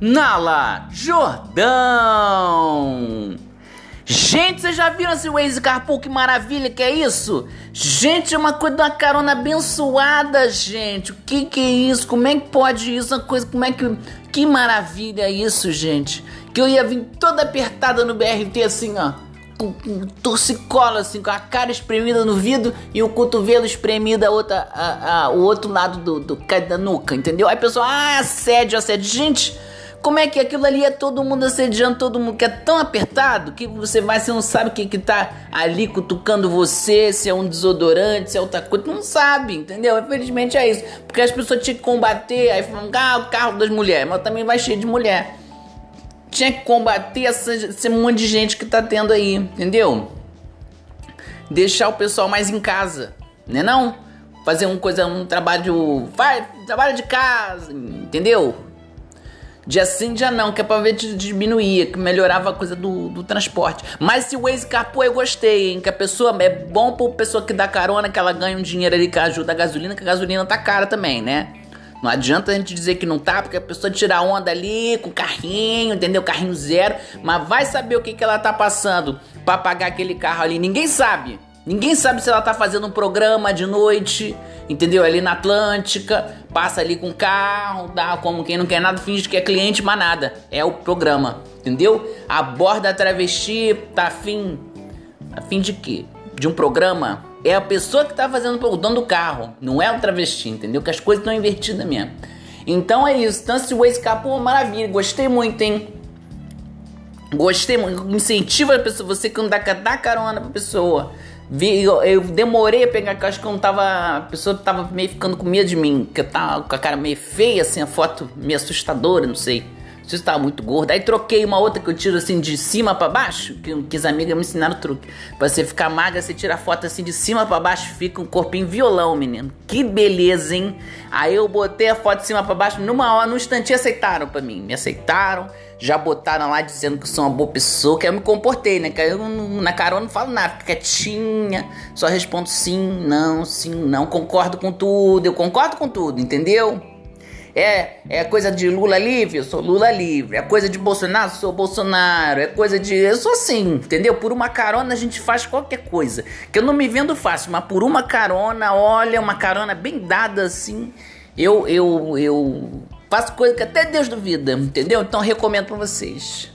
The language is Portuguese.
Nala Jordão. Gente, vocês já viram esse Waze Carpool? Que maravilha que é isso? Gente, é uma coisa uma carona abençoada, gente. O que que é isso? Como é que pode isso? Uma coisa, como é que... Que maravilha é isso, gente. Que eu ia vir toda apertada no BRT assim, ó. Com, com assim, com a cara espremida no vidro e o cotovelo espremido a outra, a, a, o outro lado do, do, da nuca, entendeu? Aí a pessoa, ah, assédio, assédio. Gente como é que aquilo ali é todo mundo assediando todo mundo, que é tão apertado que você vai, você não sabe o que que tá ali cutucando você, se é um desodorante, se é outra coisa, não sabe, entendeu? Infelizmente é isso. Porque as pessoas tinham que combater, aí falam, ah, o carro das mulheres, mas também vai cheio de mulher. Tinha que combater essa, esse monte de gente que tá tendo aí, entendeu? Deixar o pessoal mais em casa, né não? Fazer um coisa, um trabalho, vai, trabalho de casa, entendeu? Dia sim, dia não, que é pra ver que diminuía, que melhorava a coisa do, do transporte. Mas se o Waze carpou, eu gostei, hein? Que a pessoa é bom pra pessoa que dá carona, que ela ganha um dinheiro ali que ajuda a gasolina, que a gasolina tá cara também, né? Não adianta a gente dizer que não tá, porque a pessoa tira onda ali com carrinho, entendeu? Carrinho zero, mas vai saber o que, que ela tá passando para pagar aquele carro ali. Ninguém sabe. Ninguém sabe se ela tá fazendo um programa de noite, entendeu? Ali na Atlântica, passa ali com carro, dá como quem não quer nada, finge que é cliente, mas nada. É o programa, entendeu? Aborda a travesti, tá afim. Afim de quê? De um programa? É a pessoa que tá fazendo o dono do carro, não é o travesti, entendeu? Que as coisas estão invertidas mesmo. Então é isso. Esse Waze Capo, maravilha. Gostei muito, hein? Gostei muito. Incentiva a pessoa, você que não dá, dá carona pra pessoa. Vi, eu, eu, demorei a pegar, que acho que eu não tava. A pessoa tava meio ficando com medo de mim, que eu tava com a cara meio feia, assim, a foto meio assustadora, não sei. Se tava muito gorda. Aí troquei uma outra que eu tiro assim de cima para baixo, que, que as amigas me ensinaram o truque. Pra você ficar magra, você tira a foto assim de cima para baixo, fica um corpinho violão, menino. Que beleza, hein? Aí eu botei a foto de cima para baixo, numa hora, num instante aceitaram para mim. Me aceitaram já botaram lá dizendo que eu sou uma boa pessoa, que eu me comportei, né? Que eu na carona não falo nada, fico quietinha, só respondo sim, não, sim, não, concordo com tudo, eu concordo com tudo, entendeu? É, é coisa de Lula livre, eu sou Lula livre. É coisa de Bolsonaro, eu sou Bolsonaro. É coisa de. Eu sou assim, entendeu? Por uma carona a gente faz qualquer coisa. Que eu não me vendo fácil, mas por uma carona, olha, uma carona bem dada assim, eu, eu, eu Faço coisa que até Deus duvida, entendeu? Então recomendo para vocês.